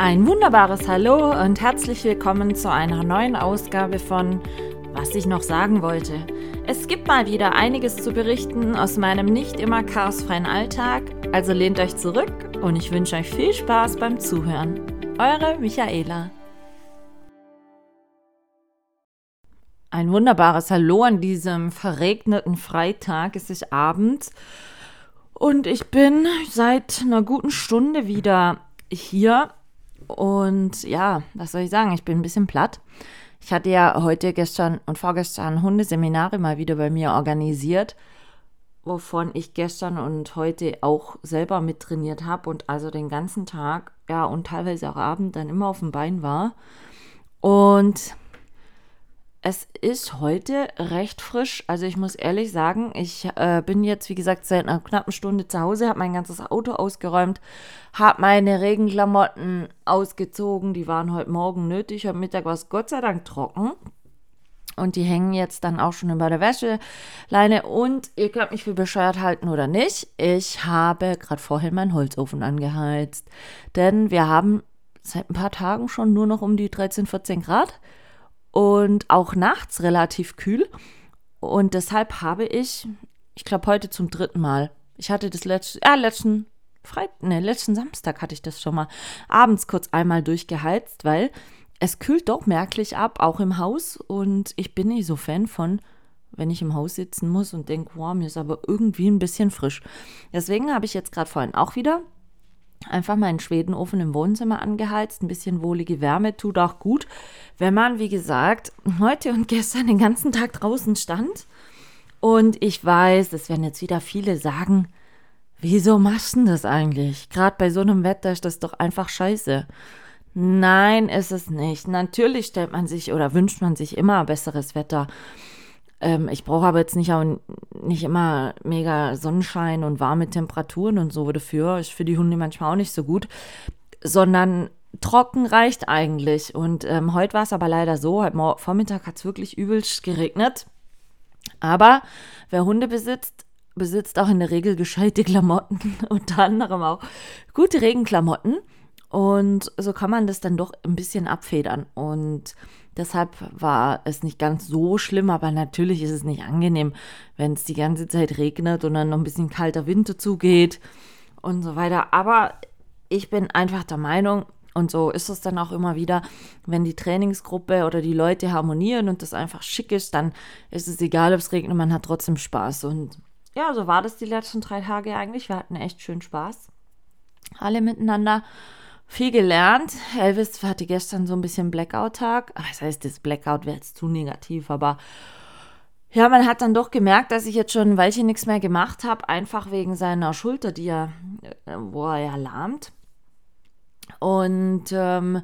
Ein wunderbares Hallo und herzlich willkommen zu einer neuen Ausgabe von Was ich noch sagen wollte. Es gibt mal wieder einiges zu berichten aus meinem nicht immer chaosfreien Alltag, also lehnt euch zurück und ich wünsche euch viel Spaß beim Zuhören. Eure Michaela. Ein wunderbares Hallo an diesem verregneten Freitag. Es ist Abend und ich bin seit einer guten Stunde wieder hier und ja, was soll ich sagen? Ich bin ein bisschen platt. Ich hatte ja heute, gestern und vorgestern Hundeseminare mal wieder bei mir organisiert, wovon ich gestern und heute auch selber mittrainiert habe und also den ganzen Tag, ja, und teilweise auch Abend dann immer auf dem Bein war. Und es ist heute recht frisch. Also ich muss ehrlich sagen, ich äh, bin jetzt, wie gesagt, seit einer knappen Stunde zu Hause, habe mein ganzes Auto ausgeräumt, habe meine Regenklamotten ausgezogen. Die waren heute Morgen nötig. Heute Mittag war es Gott sei Dank trocken. Und die hängen jetzt dann auch schon über der Wäscheleine. Und ihr könnt mich für bescheuert halten oder nicht. Ich habe gerade vorhin meinen Holzofen angeheizt. Denn wir haben seit ein paar Tagen schon nur noch um die 13, 14 Grad und auch nachts relativ kühl. Und deshalb habe ich, ich glaube heute zum dritten Mal, ich hatte das letzte, ja, letzten Freitag, ne, letzten Samstag hatte ich das schon mal abends kurz einmal durchgeheizt, weil es kühlt doch merklich ab, auch im Haus. Und ich bin nicht so Fan von, wenn ich im Haus sitzen muss und denke, wow, mir ist aber irgendwie ein bisschen frisch. Deswegen habe ich jetzt gerade vorhin auch wieder einfach meinen Schwedenofen im Wohnzimmer angeheizt. Ein bisschen wohlige Wärme tut auch gut, wenn man, wie gesagt, heute und gestern den ganzen Tag draußen stand. Und ich weiß, es werden jetzt wieder viele sagen, wieso machst du das eigentlich? Gerade bei so einem Wetter ist das doch einfach scheiße. Nein, ist es nicht. Natürlich stellt man sich oder wünscht man sich immer besseres Wetter. Ähm, ich brauche aber jetzt nicht, auch nicht immer mega Sonnenschein und warme Temperaturen und so dafür. Ist für die Hunde manchmal auch nicht so gut. Sondern trocken reicht eigentlich. Und ähm, heute war es aber leider so, heute Vormittag hat es wirklich übelst geregnet. Aber wer Hunde besitzt, besitzt auch in der Regel gescheite Klamotten, unter anderem auch gute Regenklamotten. Und so kann man das dann doch ein bisschen abfedern. Und deshalb war es nicht ganz so schlimm, aber natürlich ist es nicht angenehm, wenn es die ganze Zeit regnet und dann noch ein bisschen kalter Wind dazugeht und so weiter. Aber ich bin einfach der Meinung, und so ist es dann auch immer wieder, wenn die Trainingsgruppe oder die Leute harmonieren und das einfach schick ist, dann ist es egal, ob es regnet, man hat trotzdem Spaß. Und ja, so war das die letzten drei Tage eigentlich. Wir hatten echt schön Spaß. Alle miteinander viel gelernt. Elvis hatte gestern so ein bisschen Blackout-Tag. Das heißt, das Blackout wäre jetzt zu negativ, aber ja, man hat dann doch gemerkt, dass ich jetzt schon ein Weilchen nichts mehr gemacht habe, einfach wegen seiner Schulter, die er, äh, wo er ja lahmt. Und ähm,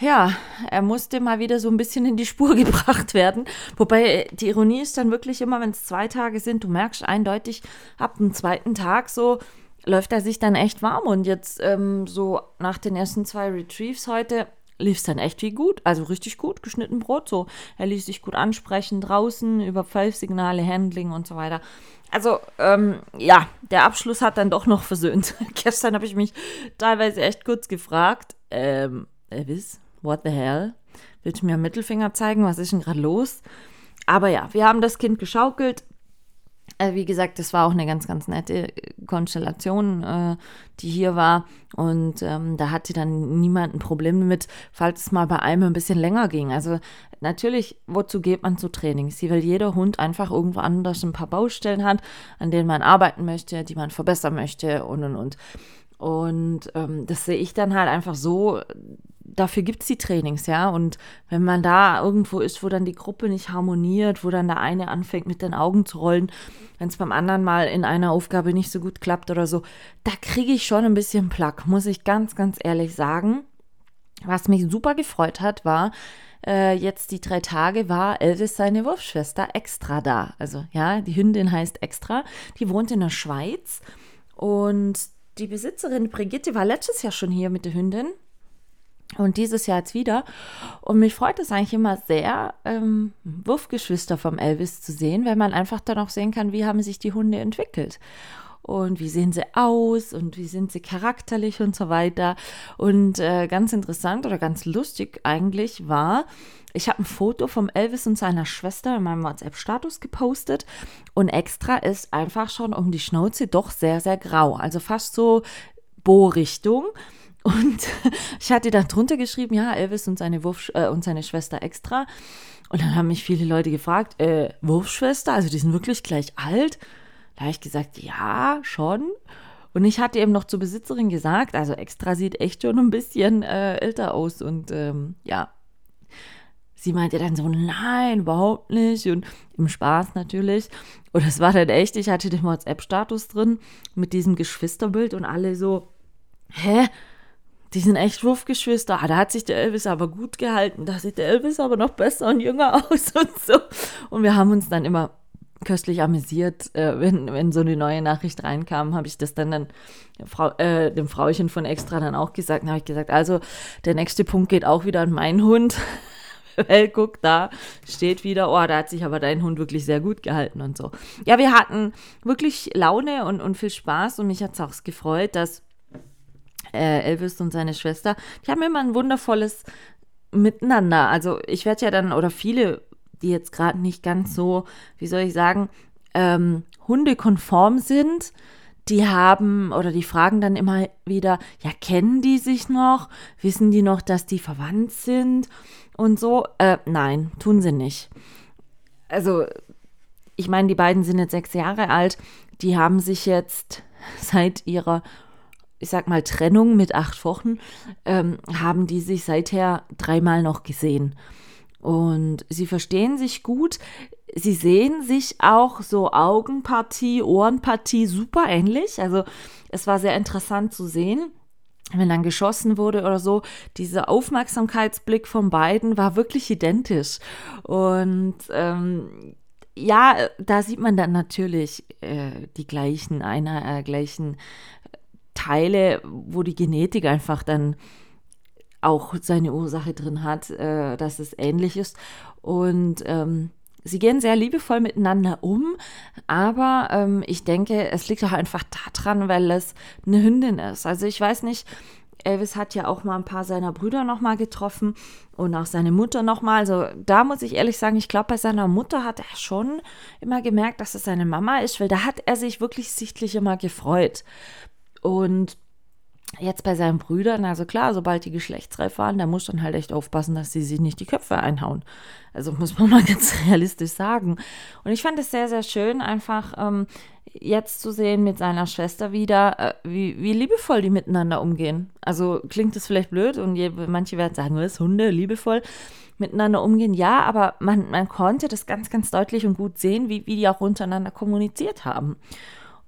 ja, er musste mal wieder so ein bisschen in die Spur gebracht werden. Wobei die Ironie ist dann wirklich immer, wenn es zwei Tage sind, du merkst eindeutig ab dem zweiten Tag so, läuft er sich dann echt warm. Und jetzt ähm, so nach den ersten zwei Retrieves heute lief es dann echt wie gut. Also richtig gut, geschnitten Brot. So, er ließ sich gut ansprechen draußen über Pfeifsignale, Handling und so weiter. Also, ähm, ja, der Abschluss hat dann doch noch versöhnt. Gestern habe ich mich teilweise echt kurz gefragt, ähm, Elvis, what the hell? Willst du mir Mittelfinger zeigen? Was ist denn gerade los? Aber ja, wir haben das Kind geschaukelt, äh, wie gesagt, das war auch eine ganz, ganz nette Konstellation, äh, die hier war. Und ähm, da hatte dann niemand ein Problem damit, falls es mal bei einem ein bisschen länger ging. Also natürlich, wozu geht man zu Trainings? Weil jeder Hund einfach irgendwo anders ein paar Baustellen hat, an denen man arbeiten möchte, die man verbessern möchte und und und. Und ähm, das sehe ich dann halt einfach so, dafür gibt es die Trainings, ja. Und wenn man da irgendwo ist, wo dann die Gruppe nicht harmoniert, wo dann der eine anfängt mit den Augen zu rollen, wenn es beim anderen mal in einer Aufgabe nicht so gut klappt oder so, da kriege ich schon ein bisschen Plack, muss ich ganz, ganz ehrlich sagen. Was mich super gefreut hat, war, äh, jetzt die drei Tage war Elvis seine Wurfschwester extra da. Also ja, die Hündin heißt extra. Die wohnt in der Schweiz und die Besitzerin Brigitte war letztes Jahr schon hier mit der Hündin und dieses Jahr jetzt wieder. Und mich freut es eigentlich immer sehr, ähm, Wurfgeschwister vom Elvis zu sehen, weil man einfach dann auch sehen kann, wie haben sich die Hunde entwickelt. und wie sehen sie aus und wie sind sie charakterlich und so weiter. Und äh, ganz interessant oder ganz lustig eigentlich war, ich habe ein Foto vom Elvis und seiner Schwester in meinem WhatsApp-Status gepostet und extra ist einfach schon um die Schnauze doch sehr, sehr grau. Also fast so Bo-Richtung. Und ich hatte dann drunter geschrieben, ja, Elvis und seine, Wurf, äh, und seine Schwester extra. Und dann haben mich viele Leute gefragt, äh, Wurfschwester, also die sind wirklich gleich alt? Da habe ich gesagt, ja, schon. Und ich hatte eben noch zur Besitzerin gesagt, also extra sieht echt schon ein bisschen äh, älter aus. Und ähm, ja, sie meinte dann so, nein, überhaupt nicht. Und im Spaß natürlich. Und es war dann echt, ich hatte den WhatsApp-Status drin mit diesem Geschwisterbild und alle so, hä? Die sind echt Wurfgeschwister. Ah, da hat sich der Elvis aber gut gehalten. Da sieht der Elvis aber noch besser und jünger aus und so. Und wir haben uns dann immer köstlich amüsiert, äh, wenn, wenn so eine neue Nachricht reinkam, habe ich das dann, dann Frau, äh, dem Frauchen von extra dann auch gesagt. Dann habe ich gesagt, also der nächste Punkt geht auch wieder an meinen Hund. Weil guck, da steht wieder, oh, da hat sich aber dein Hund wirklich sehr gut gehalten und so. Ja, wir hatten wirklich Laune und, und viel Spaß und mich hat es auch gefreut, dass äh, Elvis und seine Schwester, die haben immer ein wundervolles Miteinander. Also ich werde ja dann, oder viele, die jetzt gerade nicht ganz so, wie soll ich sagen, ähm, hundekonform sind, die haben oder die fragen dann immer wieder, ja, kennen die sich noch? Wissen die noch, dass die verwandt sind? Und so, äh, nein, tun sie nicht. Also, ich meine, die beiden sind jetzt sechs Jahre alt, die haben sich jetzt seit ihrer ich sag mal, Trennung mit acht Wochen, ähm, haben die sich seither dreimal noch gesehen. Und sie verstehen sich gut. Sie sehen sich auch so Augenpartie, Ohrenpartie super ähnlich. Also es war sehr interessant zu sehen wenn dann geschossen wurde oder so, dieser Aufmerksamkeitsblick von beiden war wirklich identisch. Und ähm, ja, da sieht man dann natürlich äh, die gleichen, einer äh, gleichen Teile, wo die Genetik einfach dann auch seine Ursache drin hat, äh, dass es ähnlich ist. Und ähm, sie gehen sehr liebevoll miteinander um, aber ähm, ich denke, es liegt auch einfach daran, weil es eine Hündin ist. Also ich weiß nicht, Elvis hat ja auch mal ein paar seiner Brüder nochmal getroffen und auch seine Mutter nochmal. Also da muss ich ehrlich sagen, ich glaube, bei seiner Mutter hat er schon immer gemerkt, dass es seine Mama ist, weil da hat er sich wirklich sichtlich immer gefreut. Und jetzt bei seinen Brüdern, also klar, sobald die geschlechtsreif waren, da muss dann halt echt aufpassen, dass sie sich nicht die Köpfe einhauen. Also muss man mal ganz realistisch sagen. Und ich fand es sehr, sehr schön, einfach ähm, jetzt zu sehen mit seiner Schwester wieder, äh, wie, wie liebevoll die miteinander umgehen. Also klingt das vielleicht blöd und je, manche werden sagen, was Hunde liebevoll miteinander umgehen. Ja, aber man, man konnte das ganz, ganz deutlich und gut sehen, wie, wie die auch untereinander kommuniziert haben.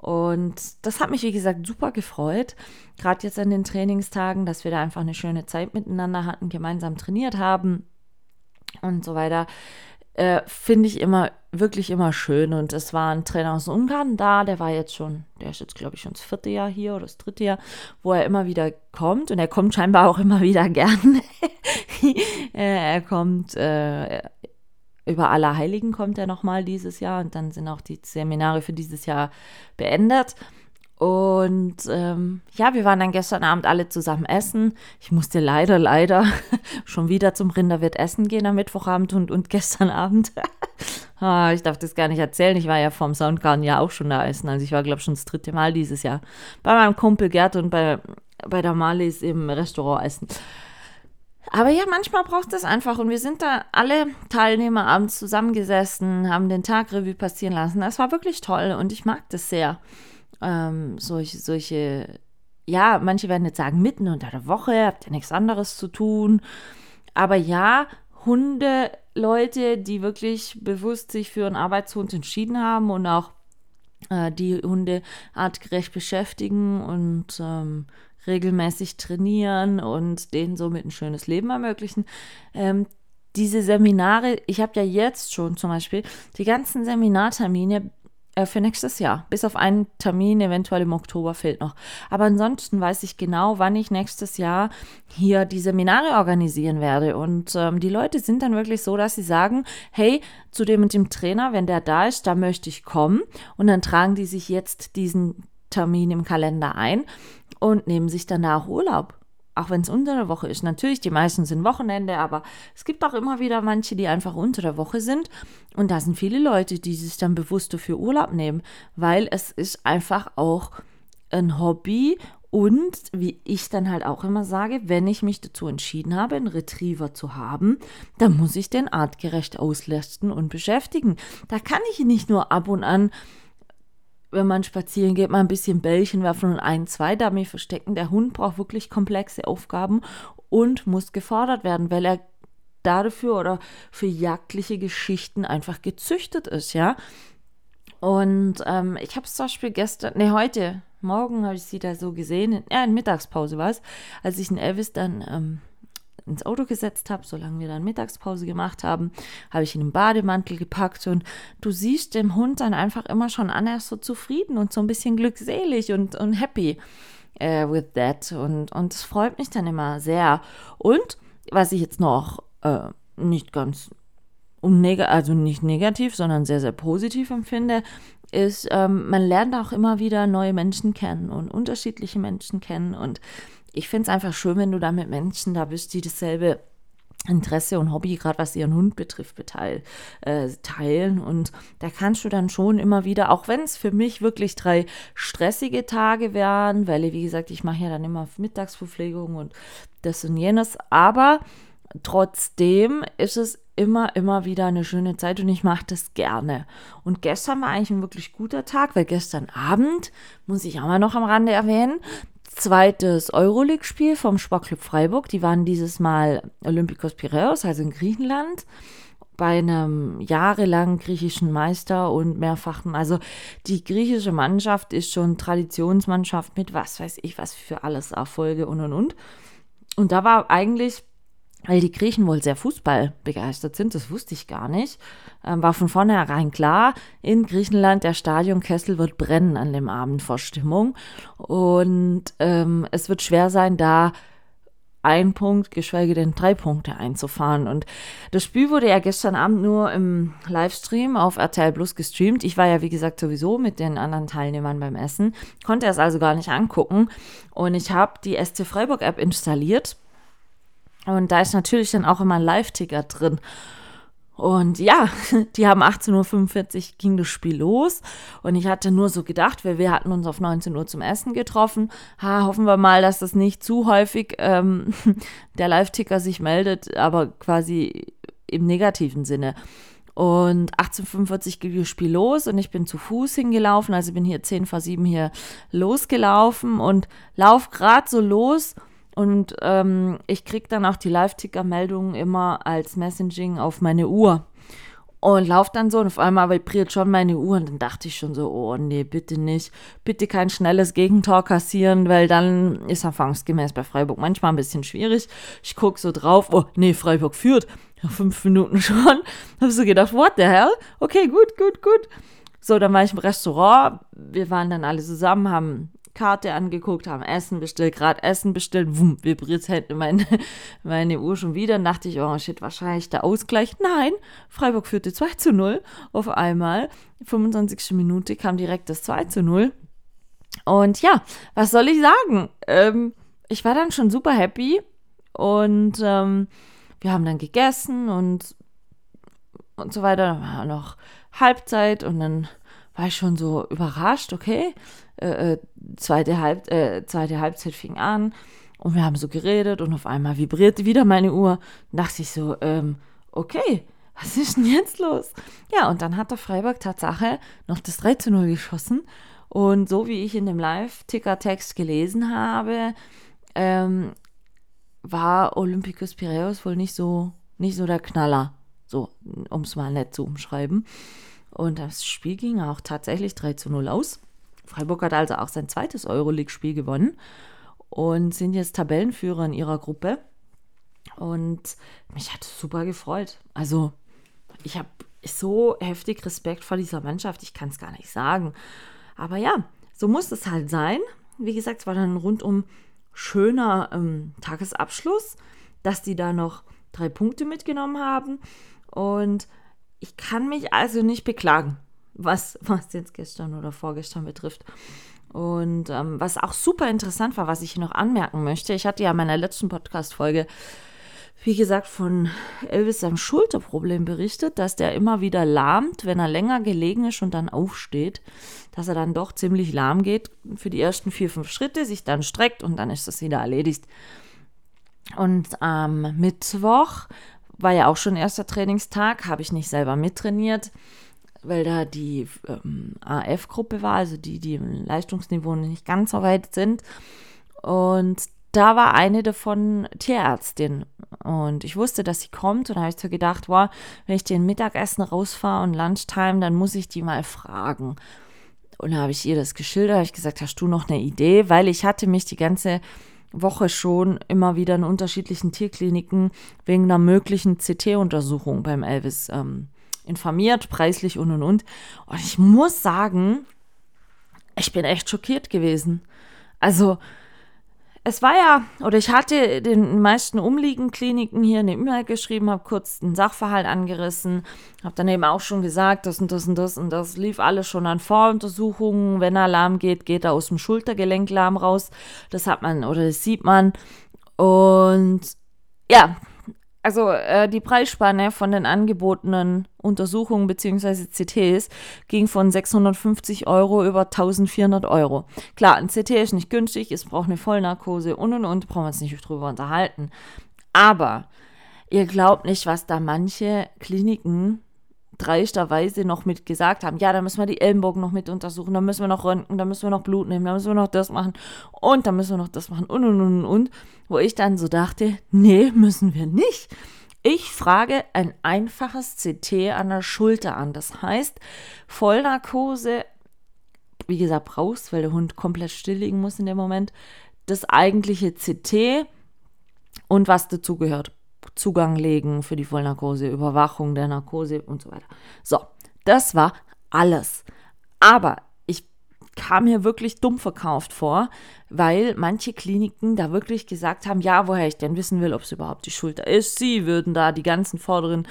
Und das hat mich, wie gesagt, super gefreut. Gerade jetzt an den Trainingstagen, dass wir da einfach eine schöne Zeit miteinander hatten, gemeinsam trainiert haben und so weiter. Äh, Finde ich immer, wirklich immer schön. Und es war ein Trainer aus Ungarn da, der war jetzt schon, der ist jetzt, glaube ich, schon das vierte Jahr hier oder das dritte Jahr, wo er immer wieder kommt. Und er kommt scheinbar auch immer wieder gern. er kommt äh, über Allerheiligen kommt er nochmal dieses Jahr und dann sind auch die Seminare für dieses Jahr beendet. Und ähm, ja, wir waren dann gestern Abend alle zusammen essen. Ich musste leider, leider schon wieder zum Rinderwirt essen gehen am Mittwochabend und, und gestern Abend. ah, ich darf das gar nicht erzählen. Ich war ja vom Soundgarden ja auch schon da essen. Also ich war, glaube ich, schon das dritte Mal dieses Jahr bei meinem Kumpel Gerd und bei, bei der Marlies im Restaurant essen. Aber ja, manchmal braucht es einfach. Und wir sind da alle Teilnehmer abends zusammengesessen, haben den Tag Revue passieren lassen. Das war wirklich toll und ich mag das sehr. Ähm, solche, solche, ja, manche werden jetzt sagen, mitten unter der Woche, habt ihr nichts anderes zu tun. Aber ja, Hunde, Leute, die wirklich bewusst sich für einen Arbeitshund entschieden haben und auch äh, die Hunde artgerecht beschäftigen und ähm, regelmäßig trainieren und denen somit ein schönes Leben ermöglichen. Ähm, diese Seminare, ich habe ja jetzt schon zum Beispiel die ganzen Seminartermine äh, für nächstes Jahr. Bis auf einen Termin, eventuell im Oktober fehlt noch. Aber ansonsten weiß ich genau, wann ich nächstes Jahr hier die Seminare organisieren werde. Und ähm, die Leute sind dann wirklich so, dass sie sagen, hey, zu dem und dem Trainer, wenn der da ist, da möchte ich kommen. Und dann tragen die sich jetzt diesen Termin im Kalender ein und nehmen sich danach Urlaub. Auch wenn es unter der Woche ist. Natürlich, die meisten sind Wochenende, aber es gibt auch immer wieder manche, die einfach unter der Woche sind. Und da sind viele Leute, die sich dann bewusst dafür Urlaub nehmen, weil es ist einfach auch ein Hobby und wie ich dann halt auch immer sage, wenn ich mich dazu entschieden habe, einen Retriever zu haben, dann muss ich den artgerecht auslasten und beschäftigen. Da kann ich nicht nur ab und an, wenn man spazieren geht, mal ein bisschen Bällchen werfen und ein, zwei Dummy verstecken. Der Hund braucht wirklich komplexe Aufgaben und muss gefordert werden, weil er dafür oder für jagdliche Geschichten einfach gezüchtet ist, ja. Und ähm, ich habe es zum Beispiel gestern, ne, heute, morgen habe ich sie da so gesehen, in, ja, in Mittagspause war es, als ich den Elvis dann ähm, ins Auto gesetzt habe, solange wir dann Mittagspause gemacht haben, habe ich ihn im Bademantel gepackt und du siehst dem Hund dann einfach immer schon an, er ist so zufrieden und so ein bisschen glückselig und, und happy äh, with that und, und das freut mich dann immer sehr. Und was ich jetzt noch äh, nicht ganz also nicht negativ, sondern sehr, sehr positiv empfinde, ist, ähm, man lernt auch immer wieder neue Menschen kennen und unterschiedliche Menschen kennen. Und ich finde es einfach schön, wenn du da mit Menschen da bist, die dasselbe Interesse und Hobby, gerade was ihren Hund betrifft, beteil, äh, teilen. Und da kannst du dann schon immer wieder, auch wenn es für mich wirklich drei stressige Tage wären, weil, wie gesagt, ich mache ja dann immer Mittagsverpflegung und das und jenes, aber trotzdem ist es immer, immer wieder eine schöne Zeit und ich mache das gerne. Und gestern war eigentlich ein wirklich guter Tag, weil gestern Abend, muss ich auch mal noch am Rande erwähnen, zweites Euroleague-Spiel vom Sportclub Freiburg. Die waren dieses Mal Olympikos Piraeus, also in Griechenland, bei einem jahrelangen griechischen Meister und mehrfachen. Also die griechische Mannschaft ist schon Traditionsmannschaft mit was weiß ich was für alles Erfolge und und und. Und da war eigentlich weil die Griechen wohl sehr Fußball begeistert sind, das wusste ich gar nicht. Ähm, war von vornherein klar, in Griechenland der Stadionkessel wird brennen an dem Abend vor Stimmung. Und ähm, es wird schwer sein, da ein Punkt, geschweige denn drei Punkte einzufahren. Und das Spiel wurde ja gestern Abend nur im Livestream auf RTL Plus gestreamt. Ich war ja, wie gesagt, sowieso mit den anderen Teilnehmern beim Essen, konnte es also gar nicht angucken. Und ich habe die SC Freiburg App installiert und da ist natürlich dann auch immer ein Live-Ticker drin. Und ja, die haben 18.45 Uhr ging das Spiel los. Und ich hatte nur so gedacht, weil wir hatten uns auf 19 Uhr zum Essen getroffen. Ha, hoffen wir mal, dass das nicht zu häufig ähm, der Live-Ticker sich meldet, aber quasi im negativen Sinne. Und 1845 ging das Spiel los und ich bin zu Fuß hingelaufen. Also bin hier 10 vor 7 hier losgelaufen und lauf gerade so los und ähm, ich kriege dann auch die Live-Ticker-Meldungen immer als Messaging auf meine Uhr. Und laufe dann so und auf einmal vibriert schon meine Uhr und dann dachte ich schon so, oh nee, bitte nicht. Bitte kein schnelles Gegentor kassieren, weil dann ist erfahrungsgemäß bei Freiburg manchmal ein bisschen schwierig. Ich gucke so drauf, oh nee, Freiburg führt. Ja, fünf Minuten schon. Habe so gedacht, what the hell? Okay, gut, gut, gut. So, dann war ich im Restaurant. Wir waren dann alle zusammen, haben Karte angeguckt, haben Essen bestellt, gerade Essen bestellt, wumm, vibriert hätte meine, meine Uhr schon wieder. Dachte ich, oh shit, wahrscheinlich der Ausgleich. Nein, Freiburg führte 2 zu 0 auf einmal. 25. Minute kam direkt das 2 zu 0. Und ja, was soll ich sagen? Ähm, ich war dann schon super happy und ähm, wir haben dann gegessen und, und so weiter. Dann war noch Halbzeit und dann war ich schon so überrascht, okay, äh, äh, zweite, Halb, äh, zweite Halbzeit fing an und wir haben so geredet und auf einmal vibrierte wieder meine Uhr. Da dachte ich so, ähm, okay, was ist denn jetzt los? Ja, und dann hat der Freiburg Tatsache noch das 3 zu 0 geschossen. Und so wie ich in dem Live-Ticker-Text gelesen habe, ähm, war Olympicus Piraeus wohl nicht so, nicht so der Knaller. So, um es mal nett zu umschreiben. Und das Spiel ging auch tatsächlich 3 zu 0 aus. Freiburg hat also auch sein zweites Euroleague-Spiel gewonnen und sind jetzt Tabellenführer in ihrer Gruppe. Und mich hat es super gefreut. Also, ich habe so heftig Respekt vor dieser Mannschaft, ich kann es gar nicht sagen. Aber ja, so muss es halt sein. Wie gesagt, es war dann ein rundum schöner ähm, Tagesabschluss, dass die da noch drei Punkte mitgenommen haben. Und ich kann mich also nicht beklagen was, was jetzt gestern oder vorgestern betrifft. Und ähm, was auch super interessant war, was ich hier noch anmerken möchte, ich hatte ja in meiner letzten Podcast-Folge, wie gesagt, von Elvis seinem Schulterproblem berichtet, dass der immer wieder lahmt, wenn er länger gelegen ist und dann aufsteht, dass er dann doch ziemlich lahm geht für die ersten vier, fünf Schritte, sich dann streckt und dann ist das wieder erledigt. Und am Mittwoch war ja auch schon erster Trainingstag, habe ich nicht selber mittrainiert weil da die ähm, AF-Gruppe war, also die, die im Leistungsniveau nicht ganz so weit sind. Und da war eine davon Tierärztin. Und ich wusste, dass sie kommt. Und da habe ich so gedacht, wow, wenn ich den Mittagessen rausfahre und Lunchtime, dann muss ich die mal fragen. Und da habe ich ihr das geschildert, habe ich gesagt, hast du noch eine Idee? Weil ich hatte mich die ganze Woche schon immer wieder in unterschiedlichen Tierkliniken wegen einer möglichen CT-Untersuchung beim Elvis ähm, informiert, preislich und und und. Und ich muss sagen, ich bin echt schockiert gewesen. Also, es war ja, oder ich hatte den meisten umliegenden Kliniken hier eine E-Mail geschrieben, habe kurz den Sachverhalt angerissen, habe dann eben auch schon gesagt, das und das und das und das lief alles schon an Voruntersuchungen. Wenn Alarm geht, geht er aus dem Schultergelenklahm raus. Das hat man oder das sieht man. Und ja, also äh, die Preisspanne von den angebotenen Untersuchungen bzw. CTs ging von 650 Euro über 1400 Euro. Klar, ein CT ist nicht günstig, es braucht eine Vollnarkose und und und, brauchen wir uns nicht drüber unterhalten. Aber ihr glaubt nicht, was da manche Kliniken dreisterweise noch mit gesagt haben, ja, da müssen wir die Ellenbogen noch mit untersuchen, da müssen wir noch röntgen, da müssen wir noch Blut nehmen, da müssen wir noch das machen und da müssen wir noch das machen und und und und, wo ich dann so dachte, nee, müssen wir nicht. Ich frage ein einfaches CT an der Schulter an. Das heißt, Vollnarkose, wie gesagt, brauchst, weil der Hund komplett still liegen muss in dem Moment, das eigentliche CT und was dazugehört. Zugang legen für die Vollnarkose, Überwachung der Narkose und so weiter. So, das war alles. Aber ich kam mir wirklich dumm verkauft vor, weil manche Kliniken da wirklich gesagt haben, ja, woher ich denn wissen will, ob es überhaupt die Schulter ist. Sie würden da die ganzen vorderen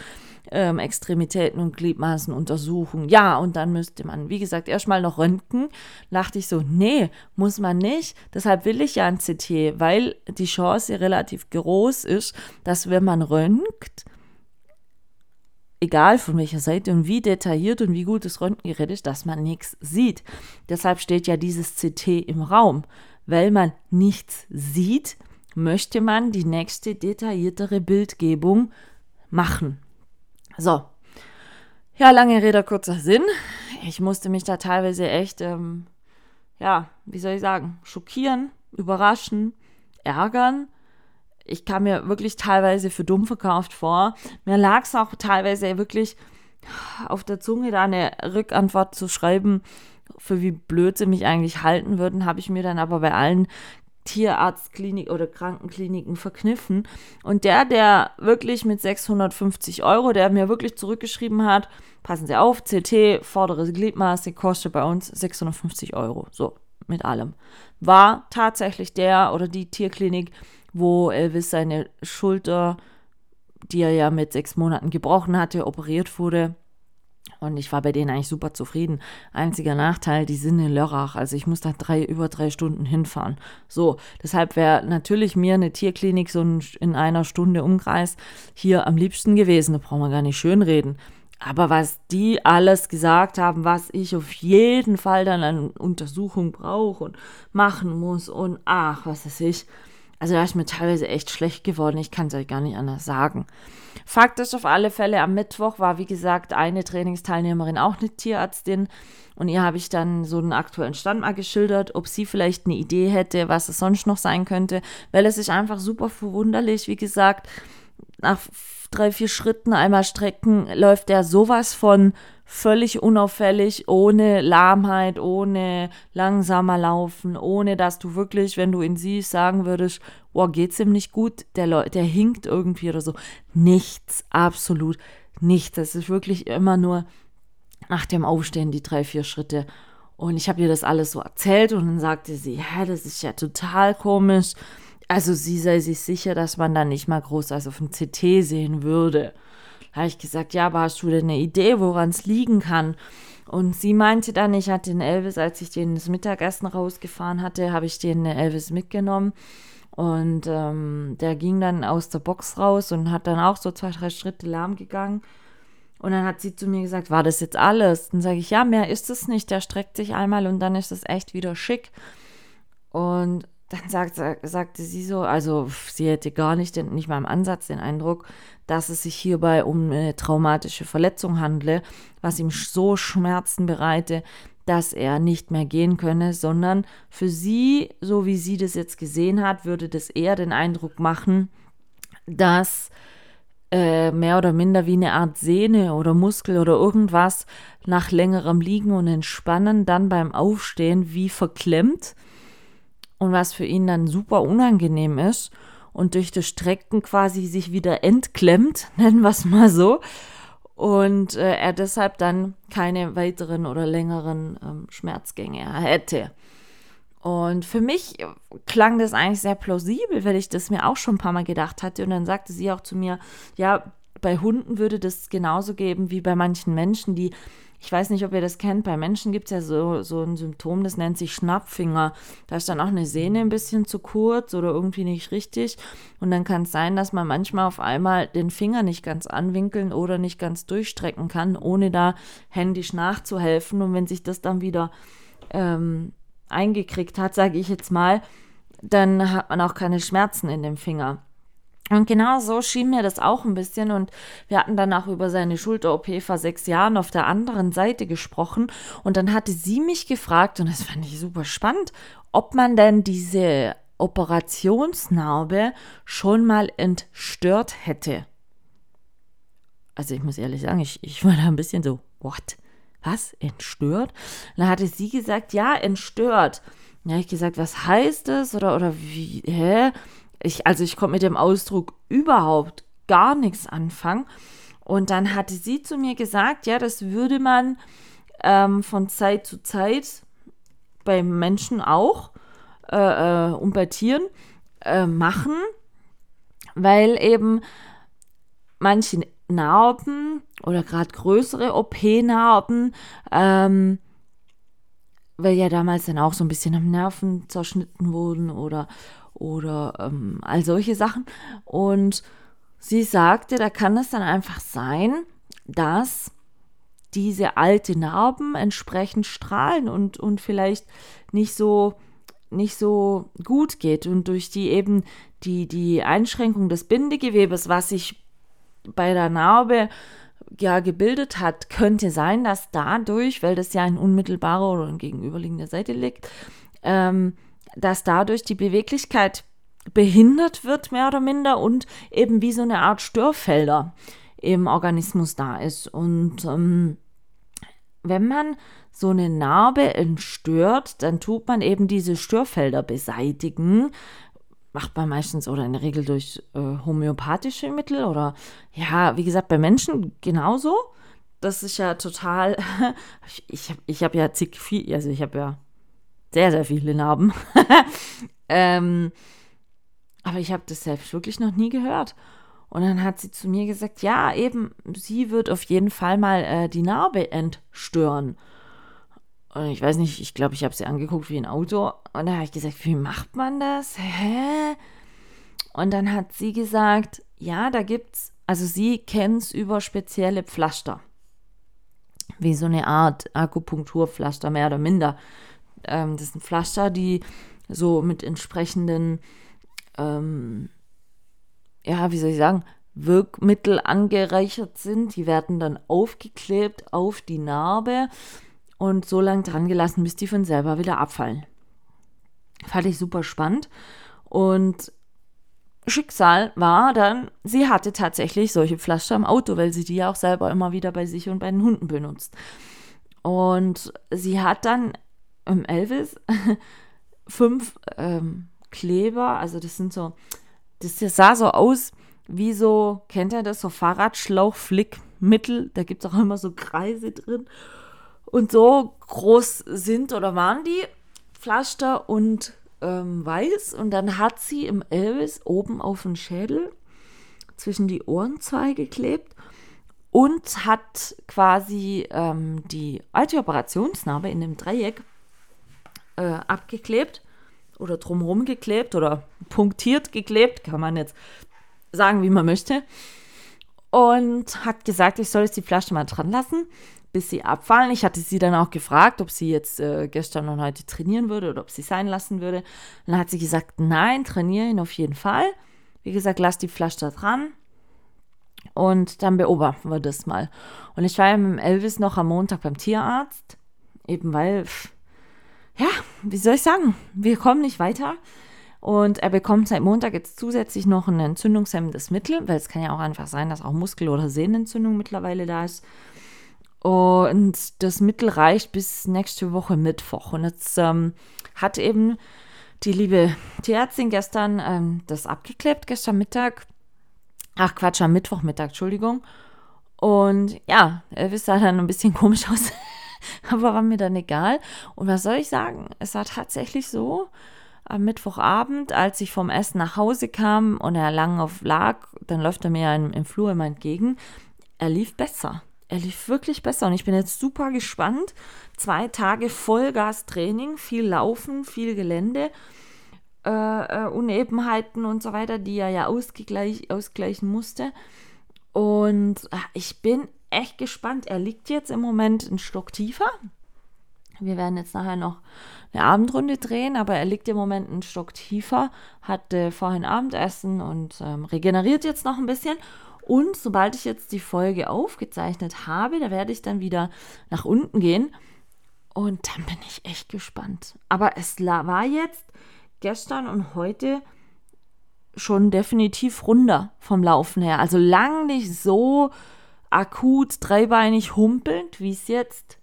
ähm, Extremitäten und Gliedmaßen untersuchen. Ja, und dann müsste man, wie gesagt, erstmal noch röntgen. Dachte ich so, nee, muss man nicht. Deshalb will ich ja ein CT, weil die Chance relativ groß ist, dass wenn man röntgt, egal von welcher Seite und wie detailliert und wie gut das Röntgengerät ist, dass man nichts sieht. Deshalb steht ja dieses CT im Raum. Weil man nichts sieht, möchte man die nächste detailliertere Bildgebung machen. So. Ja, lange Rede, kurzer Sinn. Ich musste mich da teilweise echt, ähm, ja, wie soll ich sagen, schockieren, überraschen, ärgern. Ich kam mir wirklich teilweise für dumm verkauft vor. Mir lag es auch teilweise wirklich auf der Zunge, da eine Rückantwort zu schreiben, für wie blöd sie mich eigentlich halten würden, habe ich mir dann aber bei allen Tierarztklinik oder Krankenkliniken verkniffen. Und der, der wirklich mit 650 Euro, der mir wirklich zurückgeschrieben hat, passen Sie auf, CT, vordere Gliedmaße, kostet bei uns 650 Euro. So, mit allem. War tatsächlich der oder die Tierklinik, wo Elvis seine Schulter, die er ja mit sechs Monaten gebrochen hatte, operiert wurde. Und ich war bei denen eigentlich super zufrieden. Einziger Nachteil, die sind in Lörrach. Also ich muss da drei, über drei Stunden hinfahren. So, deshalb wäre natürlich mir eine Tierklinik so in einer Stunde Umkreis hier am liebsten gewesen. Da brauchen wir gar nicht schönreden. Aber was die alles gesagt haben, was ich auf jeden Fall dann an Untersuchung brauche und machen muss und ach, was weiß ich. Also da ist mir teilweise echt schlecht geworden. Ich kann es euch gar nicht anders sagen. Fakt ist auf alle Fälle, am Mittwoch war, wie gesagt, eine Trainingsteilnehmerin auch eine Tierärztin. Und ihr habe ich dann so einen aktuellen Stand mal geschildert, ob sie vielleicht eine Idee hätte, was es sonst noch sein könnte. Weil es ist einfach super verwunderlich. Wie gesagt, nach drei, vier Schritten einmal strecken läuft der sowas von völlig unauffällig, ohne Lahmheit, ohne langsamer Laufen, ohne dass du wirklich, wenn du ihn siehst, sagen würdest, oh, geht's ihm nicht gut, der, der hinkt irgendwie oder so. Nichts, absolut nichts. Das ist wirklich immer nur nach dem Aufstehen die drei, vier Schritte. Und ich habe ihr das alles so erzählt und dann sagte sie, hä, das ist ja total komisch. Also sie sei sich sicher, dass man da nicht mal groß als auf dem CT sehen würde. Habe ich gesagt, ja, aber hast du denn eine Idee, woran es liegen kann? Und sie meinte dann, ich hatte den Elvis, als ich den das Mittagessen rausgefahren hatte, habe ich den Elvis mitgenommen. Und ähm, der ging dann aus der Box raus und hat dann auch so zwei, drei Schritte lahm gegangen. Und dann hat sie zu mir gesagt, war das jetzt alles? Dann sage ich, ja, mehr ist es nicht. Der streckt sich einmal und dann ist es echt wieder schick. Und dann sagt, sagte sie so, also sie hätte gar nicht, den, nicht mal im Ansatz den Eindruck, dass es sich hierbei um eine traumatische Verletzung handle, was ihm so Schmerzen bereite, dass er nicht mehr gehen könne, sondern für sie, so wie sie das jetzt gesehen hat, würde das eher den Eindruck machen, dass äh, mehr oder minder wie eine Art Sehne oder Muskel oder irgendwas nach längerem Liegen und Entspannen dann beim Aufstehen wie verklemmt und was für ihn dann super unangenehm ist und durch das Strecken quasi sich wieder entklemmt, nennen wir es mal so. Und äh, er deshalb dann keine weiteren oder längeren ähm, Schmerzgänge hätte. Und für mich klang das eigentlich sehr plausibel, weil ich das mir auch schon ein paar Mal gedacht hatte. Und dann sagte sie auch zu mir, ja, bei Hunden würde das genauso geben wie bei manchen Menschen, die ich weiß nicht, ob ihr das kennt, bei Menschen gibt es ja so, so ein Symptom, das nennt sich Schnappfinger. Da ist dann auch eine Sehne ein bisschen zu kurz oder irgendwie nicht richtig. Und dann kann es sein, dass man manchmal auf einmal den Finger nicht ganz anwinkeln oder nicht ganz durchstrecken kann, ohne da händisch nachzuhelfen. Und wenn sich das dann wieder ähm, eingekriegt hat, sage ich jetzt mal, dann hat man auch keine Schmerzen in dem Finger. Und genau so schien mir das auch ein bisschen. Und wir hatten dann auch über seine Schulter-OP vor sechs Jahren auf der anderen Seite gesprochen. Und dann hatte sie mich gefragt, und das fand ich super spannend, ob man denn diese Operationsnarbe schon mal entstört hätte. Also ich muss ehrlich sagen, ich, ich war da ein bisschen so, what? Was? Entstört? Und dann hatte sie gesagt, ja, entstört. Da habe ich gesagt, was heißt das? Oder, oder wie, hä? Ich, also ich konnte mit dem Ausdruck überhaupt gar nichts anfangen. Und dann hatte sie zu mir gesagt, ja, das würde man ähm, von Zeit zu Zeit bei Menschen auch äh, äh, und bei Tieren äh, machen, weil eben manche Narben oder gerade größere OP-Narben, ähm, weil ja damals dann auch so ein bisschen am Nerven zerschnitten wurden oder oder ähm, all solche Sachen. Und sie sagte, da kann es dann einfach sein, dass diese alte Narben entsprechend strahlen und, und vielleicht nicht so nicht so gut geht und durch die eben die, die Einschränkung des Bindegewebes, was sich bei der Narbe ja gebildet hat, könnte sein, dass dadurch, weil das ja in unmittelbarer oder in gegenüberliegender Seite liegt, ähm, dass dadurch die Beweglichkeit behindert wird, mehr oder minder, und eben wie so eine Art Störfelder im Organismus da ist. Und ähm, wenn man so eine Narbe entstört, dann tut man eben diese Störfelder beseitigen. Macht man meistens oder in der Regel durch äh, homöopathische Mittel oder ja, wie gesagt, bei Menschen genauso. Das ist ja total. ich habe ich hab ja zig viel, also ich habe ja sehr, sehr viele Narben. ähm, aber ich habe das selbst wirklich noch nie gehört. Und dann hat sie zu mir gesagt, ja, eben, sie wird auf jeden Fall mal äh, die Narbe entstören. Und ich weiß nicht, ich glaube, ich habe sie angeguckt wie ein Auto. Und da habe ich gesagt, wie macht man das? Hä? Und dann hat sie gesagt, ja, da gibt's, also sie kennt es über spezielle Pflaster. Wie so eine Art Akupunkturpflaster, mehr oder minder. Ähm, das sind Pflaster, die so mit entsprechenden, ähm, ja, wie soll ich sagen, Wirkmittel angereichert sind. Die werden dann aufgeklebt auf die Narbe und so lange dran gelassen, bis die von selber wieder abfallen. Fand ich super spannend. Und Schicksal war dann, sie hatte tatsächlich solche Pflaster im Auto, weil sie die ja auch selber immer wieder bei sich und bei den Hunden benutzt. Und sie hat dann im Elvis fünf ähm, Kleber, also das sind so, das, das sah so aus wie so, kennt ihr das, so Fahrradschlauchflickmittel, da gibt es auch immer so Kreise drin. Und so groß sind oder waren die Pflaster und ähm, weiß. Und dann hat sie im Elvis oben auf den Schädel zwischen die Ohrenzweige geklebt und hat quasi ähm, die alte Operationsnarbe in dem Dreieck äh, abgeklebt oder drumherum geklebt oder punktiert geklebt, kann man jetzt sagen, wie man möchte. Und hat gesagt, ich soll jetzt die Flasche mal dran lassen, bis sie abfallen. Ich hatte sie dann auch gefragt, ob sie jetzt äh, gestern und heute trainieren würde oder ob sie sein lassen würde. Dann hat sie gesagt, nein, trainiere ihn auf jeden Fall. Wie gesagt, lass die Flasche da dran. Und dann beobachten wir das mal. Und ich war ja mit Elvis noch am Montag beim Tierarzt. Eben weil, ja, wie soll ich sagen, wir kommen nicht weiter. Und er bekommt seit Montag jetzt zusätzlich noch ein entzündungshemmendes Mittel, weil es kann ja auch einfach sein, dass auch Muskel- oder Sehnenentzündung mittlerweile da ist. Und das Mittel reicht bis nächste Woche Mittwoch. Und jetzt ähm, hat eben die liebe Tierärztin gestern ähm, das abgeklebt, gestern Mittag. Ach Quatsch, am Mittwochmittag, Entschuldigung. Und ja, Elvis sah dann ein bisschen komisch aus, aber war mir dann egal. Und was soll ich sagen? Es war tatsächlich so, am Mittwochabend, als ich vom Essen nach Hause kam und er lang auf lag, dann läuft er mir im, im Flur immer entgegen. Er lief besser. Er lief wirklich besser und ich bin jetzt super gespannt. Zwei Tage Vollgas-Training, viel Laufen, viel Gelände, äh, äh, Unebenheiten und so weiter, die er ja ausgleich, ausgleichen musste. Und ach, ich bin echt gespannt. Er liegt jetzt im Moment einen Stock tiefer. Wir werden jetzt nachher noch eine Abendrunde drehen, aber er liegt im Moment einen Stock tiefer, hat äh, vorhin Abendessen und ähm, regeneriert jetzt noch ein bisschen. Und sobald ich jetzt die Folge aufgezeichnet habe, da werde ich dann wieder nach unten gehen. Und dann bin ich echt gespannt. Aber es war jetzt gestern und heute schon definitiv runder vom Laufen her. Also lang nicht so akut dreibeinig humpelnd, wie es jetzt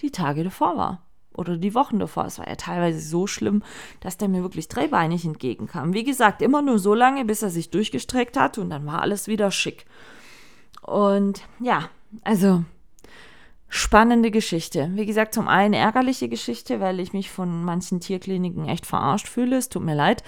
die Tage davor war oder die Wochen davor. Es war ja teilweise so schlimm, dass der mir wirklich dreibeinig entgegenkam. Wie gesagt, immer nur so lange, bis er sich durchgestreckt hat und dann war alles wieder schick. Und ja, also spannende Geschichte. Wie gesagt, zum einen ärgerliche Geschichte, weil ich mich von manchen Tierkliniken echt verarscht fühle. Es tut mir leid.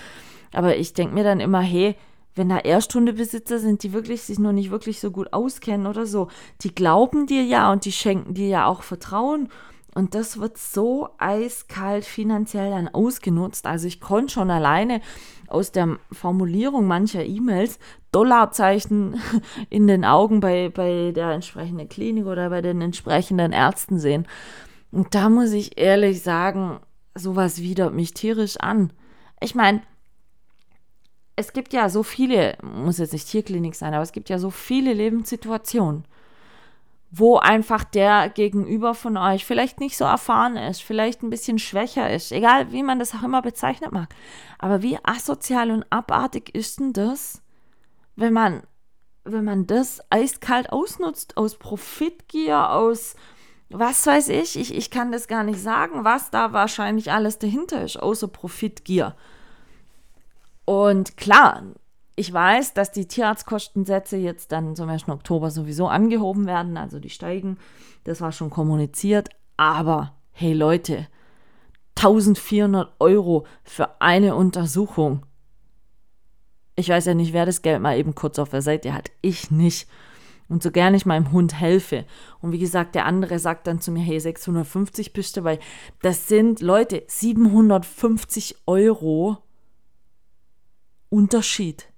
Aber ich denke mir dann immer, hey, wenn da Ersthundebesitzer sind, die wirklich sich noch nicht wirklich so gut auskennen oder so, die glauben dir ja und die schenken dir ja auch Vertrauen und das wird so eiskalt finanziell dann ausgenutzt. Also ich konnte schon alleine aus der Formulierung mancher E-Mails Dollarzeichen in den Augen bei, bei der entsprechenden Klinik oder bei den entsprechenden Ärzten sehen. Und da muss ich ehrlich sagen, sowas widert mich tierisch an. Ich meine, es gibt ja so viele, muss jetzt nicht Tierklinik sein, aber es gibt ja so viele Lebenssituationen wo einfach der Gegenüber von euch vielleicht nicht so erfahren ist, vielleicht ein bisschen schwächer ist, egal wie man das auch immer bezeichnet mag. Aber wie asozial und abartig ist denn das, wenn man, wenn man das eiskalt ausnutzt, aus Profitgier, aus was weiß ich, ich, ich kann das gar nicht sagen, was da wahrscheinlich alles dahinter ist, außer Profitgier. Und klar, ich weiß, dass die Tierarztkostensätze jetzt dann zum 1. Oktober sowieso angehoben werden, also die steigen. Das war schon kommuniziert. Aber hey Leute, 1400 Euro für eine Untersuchung. Ich weiß ja nicht, wer das Geld mal eben kurz auf der Seite hat. Ich nicht. Und so gerne ich meinem Hund helfe. Und wie gesagt, der andere sagt dann zu mir, hey, 650 bist du, weil das sind, Leute, 750 Euro Unterschied.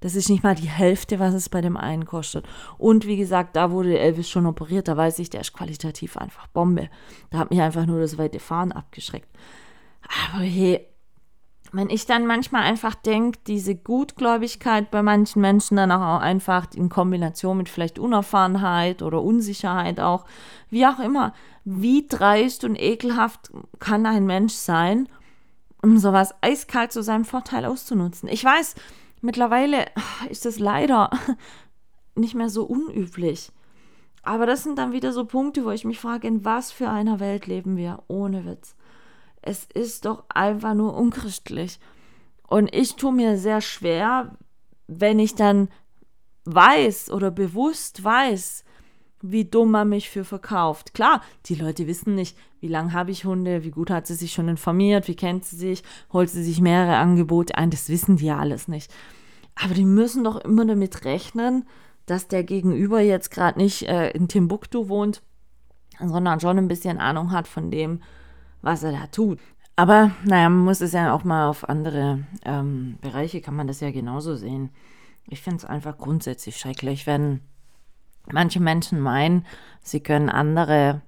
Das ist nicht mal die Hälfte, was es bei dem einen kostet. Und wie gesagt, da wurde Elvis schon operiert, da weiß ich, der ist qualitativ einfach Bombe. Da hat mich einfach nur das weite Fahren abgeschreckt. Aber hey, wenn ich dann manchmal einfach denke, diese Gutgläubigkeit bei manchen Menschen dann auch einfach in Kombination mit vielleicht Unerfahrenheit oder Unsicherheit auch, wie auch immer, wie dreist und ekelhaft kann ein Mensch sein, um sowas eiskalt zu seinem Vorteil auszunutzen. Ich weiß, Mittlerweile ist das leider nicht mehr so unüblich. Aber das sind dann wieder so Punkte, wo ich mich frage, in was für einer Welt leben wir? Ohne Witz. Es ist doch einfach nur unchristlich. Und ich tue mir sehr schwer, wenn ich dann weiß oder bewusst weiß, wie dumm man mich für verkauft. Klar, die Leute wissen nicht, wie lange habe ich Hunde, wie gut hat sie sich schon informiert, wie kennt sie sich, holt sie sich mehrere Angebote ein, das wissen die ja alles nicht. Aber die müssen doch immer damit rechnen, dass der Gegenüber jetzt gerade nicht äh, in Timbuktu wohnt, sondern schon ein bisschen Ahnung hat von dem, was er da tut. Aber naja, man muss es ja auch mal auf andere ähm, Bereiche, kann man das ja genauso sehen. Ich finde es einfach grundsätzlich schrecklich, wenn manche Menschen meinen, sie können andere,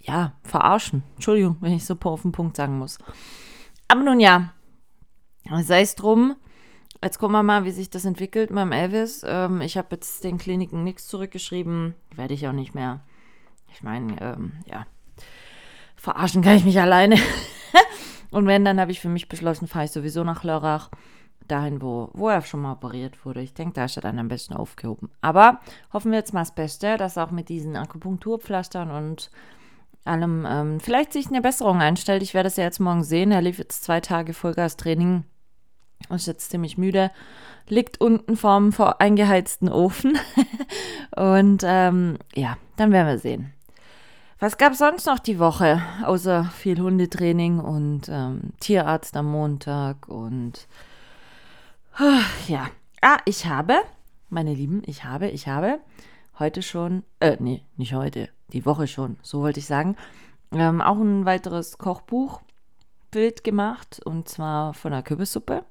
ja, verarschen. Entschuldigung, wenn ich so auf den Punkt sagen muss. Aber nun ja, sei es drum. Jetzt gucken wir mal, wie sich das entwickelt mit dem Elvis. Ähm, ich habe jetzt den Kliniken nichts zurückgeschrieben. Werde ich auch nicht mehr. Ich meine, ähm, ja, verarschen kann ich mich alleine. Und wenn, dann habe ich für mich beschlossen, fahre ich sowieso nach Lörrach. Dahin, wo, wo er schon mal operiert wurde. Ich denke, da ist er dann am besten aufgehoben. Aber hoffen wir jetzt mal das Beste, dass auch mit diesen Akupunkturpflastern und allem ähm, vielleicht sich eine Besserung einstellt. Ich werde es ja jetzt morgen sehen. Er lief jetzt zwei Tage Vollgas-Training ist jetzt ziemlich müde, liegt unten vorm eingeheizten Ofen. und ähm, ja, dann werden wir sehen. Was gab es sonst noch die Woche, außer viel Hundetraining und ähm, Tierarzt am Montag und ja. Ah, ich habe, meine Lieben, ich habe, ich habe heute schon, äh, nee, nicht heute, die Woche schon, so wollte ich sagen, ähm, auch ein weiteres Kochbuchbild gemacht und zwar von der Kürbissuppe.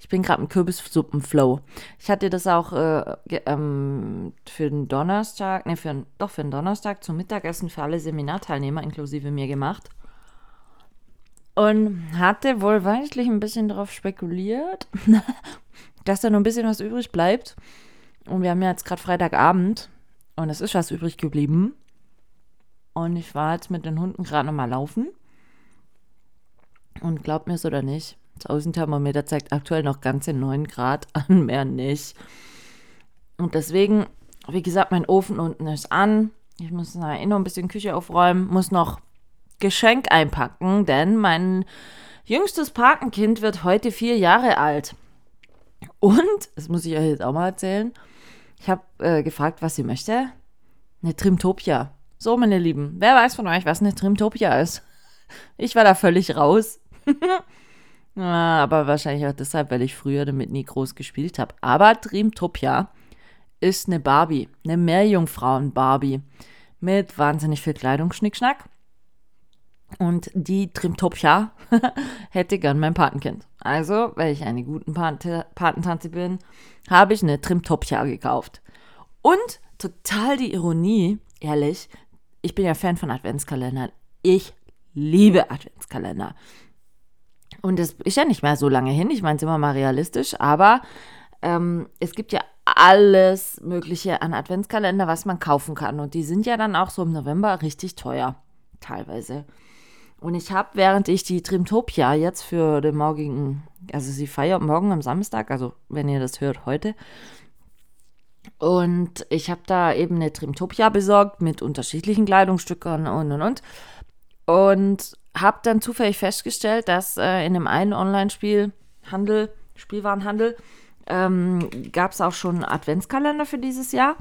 Ich bin gerade im Kürbissuppenflow. Ich hatte das auch äh, ähm, für den Donnerstag, ne, für, doch für den Donnerstag zum Mittagessen für alle Seminarteilnehmer inklusive mir gemacht. Und hatte wohl weichlich ein bisschen darauf spekuliert, dass da noch ein bisschen was übrig bleibt. Und wir haben ja jetzt gerade Freitagabend und es ist was übrig geblieben. Und ich war jetzt mit den Hunden gerade nochmal laufen. Und glaubt mir es oder nicht, das Außenthermometer zeigt aktuell noch ganze 9 Grad an, mehr nicht. Und deswegen, wie gesagt, mein Ofen unten ist an. Ich muss noch ein bisschen Küche aufräumen, muss noch Geschenk einpacken, denn mein jüngstes Patenkind wird heute vier Jahre alt. Und, das muss ich euch jetzt auch mal erzählen, ich habe äh, gefragt, was sie möchte. Eine Trimtopia. So, meine Lieben, wer weiß von euch, was eine Trimtopia ist? Ich war da völlig raus. Ja, aber wahrscheinlich auch deshalb, weil ich früher damit nie groß gespielt habe. Aber Dreamtopia ist eine Barbie, eine Meerjungfrauen-Barbie mit wahnsinnig viel Kleidung, Schnickschnack. Und die Trimtopia hätte gern mein Patenkind. Also, weil ich eine gute Patentante bin, habe ich eine Trimtopia gekauft. Und total die Ironie, ehrlich, ich bin ja Fan von Adventskalendern. Ich liebe Adventskalender. Und das ist ja nicht mehr so lange hin. Ich meine, sind wir mal realistisch, aber ähm, es gibt ja alles Mögliche an Adventskalender, was man kaufen kann. Und die sind ja dann auch so im November richtig teuer, teilweise. Und ich habe, während ich die Trimtopia jetzt für den morgigen, also sie feiert morgen am Samstag, also wenn ihr das hört, heute. Und ich habe da eben eine Trimtopia besorgt mit unterschiedlichen Kleidungsstücken und und und. Und habe dann zufällig festgestellt, dass äh, in dem einen Online-Spielhandel, Spielwarenhandel, ähm, gab es auch schon Adventskalender für dieses Jahr.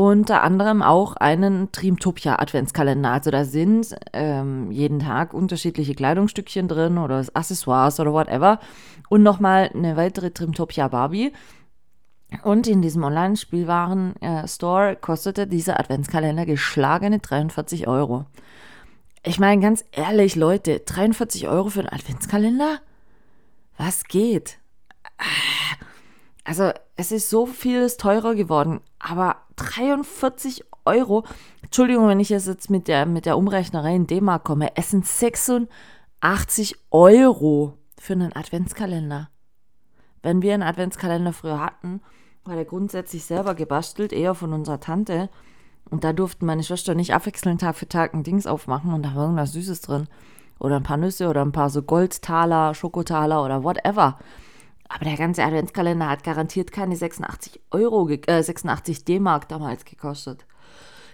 Unter anderem auch einen Trimtopia Adventskalender. Also da sind ähm, jeden Tag unterschiedliche Kleidungsstückchen drin oder Accessoires oder whatever. Und nochmal eine weitere Trimtopia Barbie. Und in diesem Online-Spielwaren-Store kostete dieser Adventskalender geschlagene 43 Euro. Ich meine, ganz ehrlich, Leute, 43 Euro für einen Adventskalender? Was geht? Also, es ist so vieles teurer geworden, aber 43 Euro, Entschuldigung, wenn ich jetzt mit der, mit der Umrechnerei in D-Mark komme, es sind 86 Euro für einen Adventskalender. Wenn wir einen Adventskalender früher hatten, war der grundsätzlich selber gebastelt, eher von unserer Tante. Und da durften meine Schwester nicht abwechselnd Tag für Tag ein Dings aufmachen und da war irgendwas Süßes drin. Oder ein paar Nüsse oder ein paar so Goldtaler, Schokotaler oder whatever. Aber der ganze Adventskalender hat garantiert keine 86 Euro, äh, 86 D-Mark damals gekostet.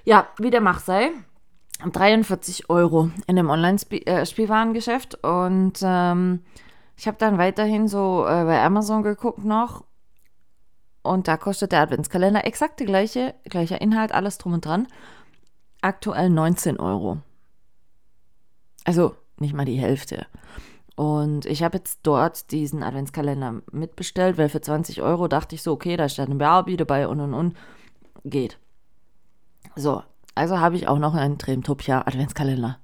Ja, wie der Mach sei. 43 Euro in dem Online-Spielwarengeschäft. Äh, und ähm, ich habe dann weiterhin so äh, bei Amazon geguckt noch und da kostet der Adventskalender exakt der gleiche, gleicher Inhalt, alles drum und dran. Aktuell 19 Euro. Also nicht mal die Hälfte. Und ich habe jetzt dort diesen Adventskalender mitbestellt, weil für 20 Euro dachte ich so, okay, da steht eine Barbie dabei und und und. Geht. So, also habe ich auch noch einen Trimtopia Adventskalender.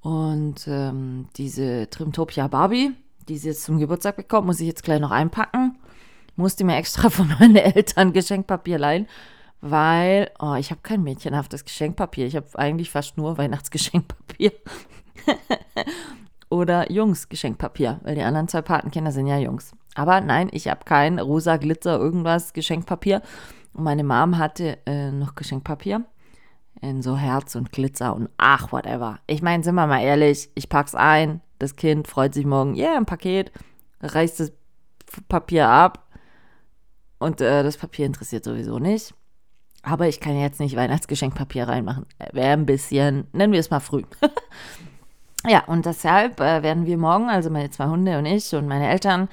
Und ähm, diese Trimtopia Barbie, die sie jetzt zum Geburtstag bekommt, muss ich jetzt gleich noch einpacken. Musste mir extra von meinen Eltern Geschenkpapier leihen, weil, oh, ich habe kein mädchenhaftes Geschenkpapier. Ich habe eigentlich fast nur Weihnachtsgeschenkpapier. Oder Jungs Geschenkpapier, weil die anderen zwei Patenkinder sind ja Jungs. Aber nein, ich habe kein rosa Glitzer irgendwas Geschenkpapier. Und meine Mom hatte äh, noch Geschenkpapier in so Herz und Glitzer und ach, whatever. Ich meine, sind wir mal ehrlich, ich pack's ein, das Kind freut sich morgen, ja, yeah, ein Paket, reißt das Papier ab und äh, das Papier interessiert sowieso nicht. Aber ich kann jetzt nicht Weihnachtsgeschenkpapier reinmachen. Wäre ein bisschen, nennen wir es mal früh. ja, und deshalb äh, werden wir morgen, also meine zwei Hunde und ich und meine Eltern,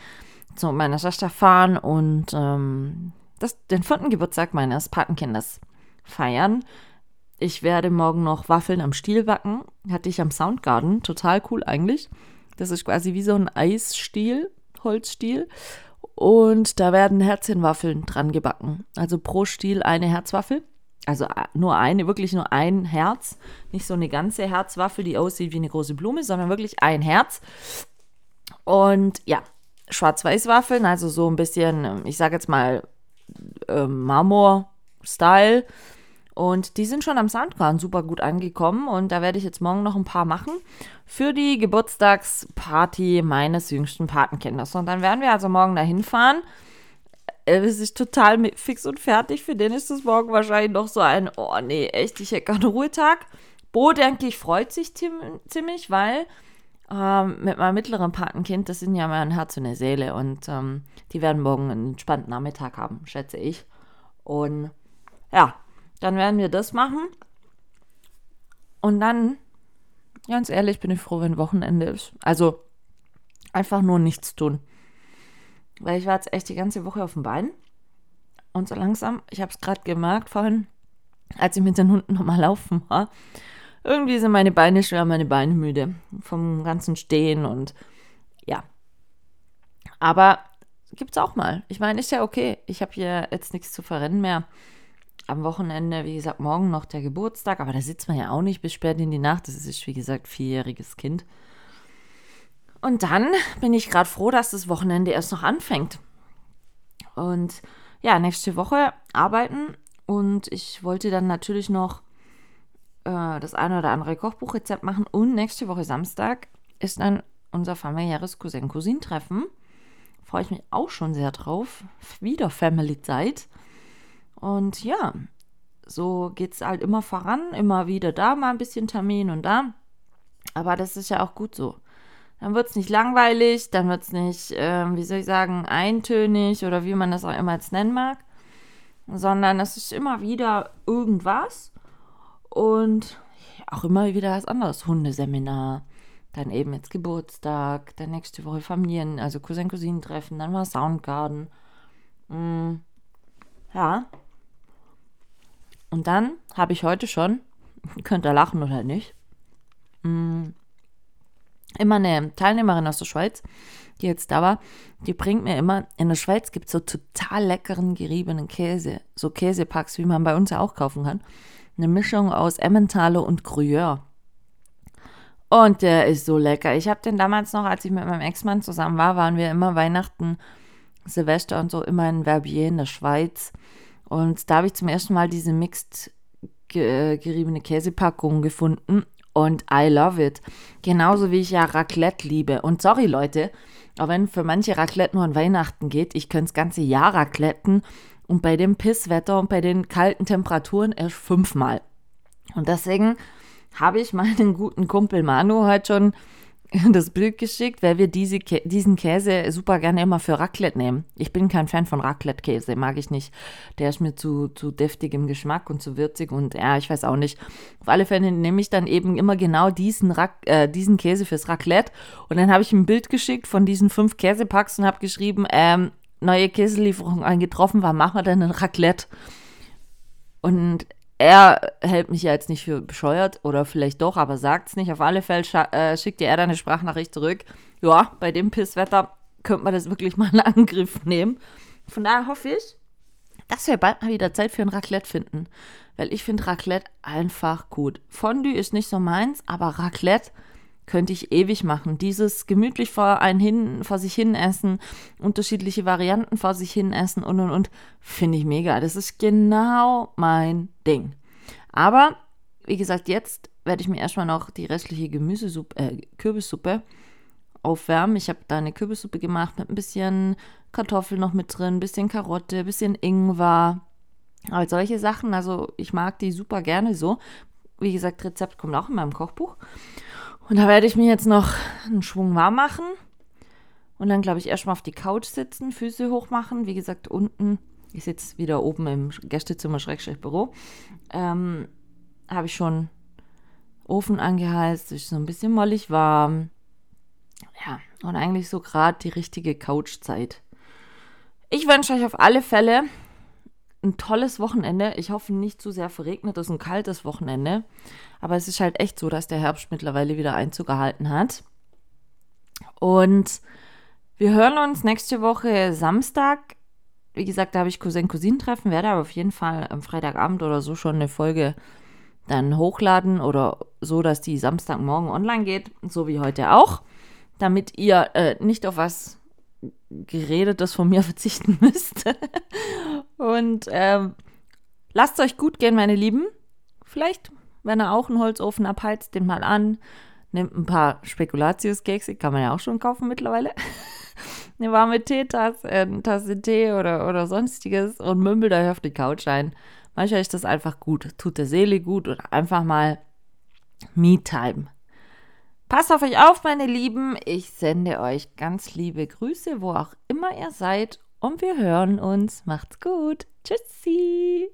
zu meiner Schwester fahren und ähm, das, den vierten Geburtstag meines Patenkinders feiern. Ich werde morgen noch Waffeln am Stiel backen. Hatte ich am Soundgarden. Total cool eigentlich. Das ist quasi wie so ein Eisstiel, Holzstiel. Und da werden Herzchenwaffeln dran gebacken. Also pro Stiel eine Herzwaffel. Also äh, nur eine, wirklich nur ein Herz. Nicht so eine ganze Herzwaffel, die aussieht wie eine große Blume, sondern wirklich ein Herz. Und ja, Schwarz-Weiß-Waffeln, also so ein bisschen, ich sage jetzt mal, äh, Marmor-Style und die sind schon am Soundgarden super gut angekommen und da werde ich jetzt morgen noch ein paar machen für die Geburtstagsparty meines jüngsten Patenkinders. Und dann werden wir also morgen dahin fahren. Es ist total fix und fertig. Für den ist es morgen wahrscheinlich noch so ein, oh nee, echt, ich hätte gerne Ruhetag. Bo, denke ich, freut sich ziemlich, weil ähm, mit meinem mittleren Patenkind, das sind ja mein Herz und eine Seele und ähm, die werden morgen einen entspannten Nachmittag haben, schätze ich. Und ja, dann werden wir das machen. Und dann, ganz ehrlich, bin ich froh, wenn Wochenende ist. Also einfach nur nichts tun. Weil ich war jetzt echt die ganze Woche auf dem Bein. Und so langsam, ich habe es gerade gemerkt vorhin, als ich mit den Hunden nochmal laufen war. Irgendwie sind meine Beine schwer, meine Beine müde. Vom ganzen Stehen und ja. Aber gibt's auch mal. Ich meine, ist ja okay. Ich habe hier jetzt nichts zu verrennen mehr am Wochenende, wie gesagt, morgen noch der Geburtstag, aber da sitzt man ja auch nicht bis spät in die Nacht. Das ist, wie gesagt, vierjähriges Kind. Und dann bin ich gerade froh, dass das Wochenende erst noch anfängt. Und ja, nächste Woche arbeiten und ich wollte dann natürlich noch äh, das eine oder andere Kochbuchrezept machen und nächste Woche Samstag ist dann unser familiäres Cousin-Cousin-Treffen. Freue ich mich auch schon sehr drauf. Wieder Family-Zeit. Und ja, so geht es halt immer voran, immer wieder da mal ein bisschen Termin und da. Aber das ist ja auch gut so. Dann wird es nicht langweilig, dann wird es nicht, äh, wie soll ich sagen, eintönig oder wie man das auch immer jetzt nennen mag, sondern es ist immer wieder irgendwas und auch immer wieder was anderes. Hundeseminar, dann eben jetzt Geburtstag, dann nächste Woche Familien, also Cousin-Cousinen-Treffen, dann war Soundgarden. Mm, ja, und dann habe ich heute schon, könnt ihr lachen oder nicht, mm, immer eine Teilnehmerin aus der Schweiz, die jetzt da war, die bringt mir immer, in der Schweiz gibt es so total leckeren geriebenen Käse, so Käsepacks, wie man bei uns ja auch kaufen kann. Eine Mischung aus Emmentaler und Gruyère. Und der ist so lecker. Ich habe den damals noch, als ich mit meinem Ex-Mann zusammen war, waren wir immer Weihnachten, Silvester und so immer in Verbier in der Schweiz. Und da habe ich zum ersten Mal diese mixed geriebene Käsepackung gefunden und I love it. Genauso wie ich ja Raclette liebe. Und sorry Leute, auch wenn für manche Raclette nur an Weihnachten geht, ich könnte das ganze Jahr racletten und bei dem Pisswetter und bei den kalten Temperaturen erst fünfmal. Und deswegen habe ich meinen guten Kumpel Manu heute schon das Bild geschickt, weil wir diese, diesen Käse super gerne immer für Raclette nehmen. Ich bin kein Fan von Raclette-Käse, mag ich nicht. Der ist mir zu, zu deftig im Geschmack und zu würzig und ja, ich weiß auch nicht. Auf alle Fälle nehme ich dann eben immer genau diesen, Rac äh, diesen Käse fürs Raclette und dann habe ich ein Bild geschickt von diesen fünf Käsepacks und habe geschrieben, ähm, neue Käselieferung eingetroffen, wann machen wir denn ein Raclette? Und er hält mich ja jetzt nicht für bescheuert oder vielleicht doch, aber sagt es nicht. Auf alle Fälle äh, schickt er dann eine Sprachnachricht zurück. Ja, bei dem Pisswetter könnte man das wirklich mal in Angriff nehmen. Von daher hoffe ich, dass wir bald mal wieder Zeit für ein Raclette finden. Weil ich finde Raclette einfach gut. Fondue ist nicht so meins, aber Raclette könnte ich ewig machen. Dieses gemütlich vor, einen hin, vor sich hin essen, unterschiedliche Varianten vor sich hin essen und und und, finde ich mega. Das ist genau mein Ding. Aber, wie gesagt, jetzt werde ich mir erstmal noch die restliche Gemüsesuppe, äh, Kürbissuppe aufwärmen. Ich habe da eine Kürbissuppe gemacht mit ein bisschen Kartoffel noch mit drin, ein bisschen Karotte, ein bisschen Ingwer. Aber solche Sachen, also ich mag die super gerne so. Wie gesagt, Rezept kommt auch in meinem Kochbuch. Und da werde ich mir jetzt noch einen Schwung warm machen. Und dann, glaube ich, erstmal auf die Couch sitzen, Füße hoch machen. Wie gesagt, unten, ich sitze wieder oben im Gästezimmer, Schrägstrich Büro, ähm, habe ich schon Ofen angeheizt, ist so ein bisschen mollig warm. Ja, und eigentlich so gerade die richtige Couchzeit. Ich wünsche euch auf alle Fälle ein tolles Wochenende. Ich hoffe nicht zu sehr verregnetes und kaltes Wochenende. Aber es ist halt echt so, dass der Herbst mittlerweile wieder Einzug gehalten hat. Und wir hören uns nächste Woche Samstag. Wie gesagt, da habe ich Cousin-Cousin-Treffen, werde aber auf jeden Fall am Freitagabend oder so schon eine Folge dann hochladen oder so, dass die Samstagmorgen online geht, so wie heute auch, damit ihr äh, nicht auf was Geredetes von mir verzichten müsst. Und ähm, lasst euch gut gehen, meine Lieben. Vielleicht, wenn ihr auch einen Holzofen abheizt, den mal an. Nehmt ein paar Spekulatius-Kekse, kann man ja auch schon kaufen mittlerweile. eine warme Teetasse, äh, eine Tasse Tee oder, oder sonstiges und mümmelt euch auf die Couch ein. Manchmal ist das einfach gut, tut der Seele gut oder einfach mal Me-Time. Passt auf euch auf, meine Lieben. Ich sende euch ganz liebe Grüße, wo auch immer ihr seid und wir hören uns. Macht's gut. Tschüssi.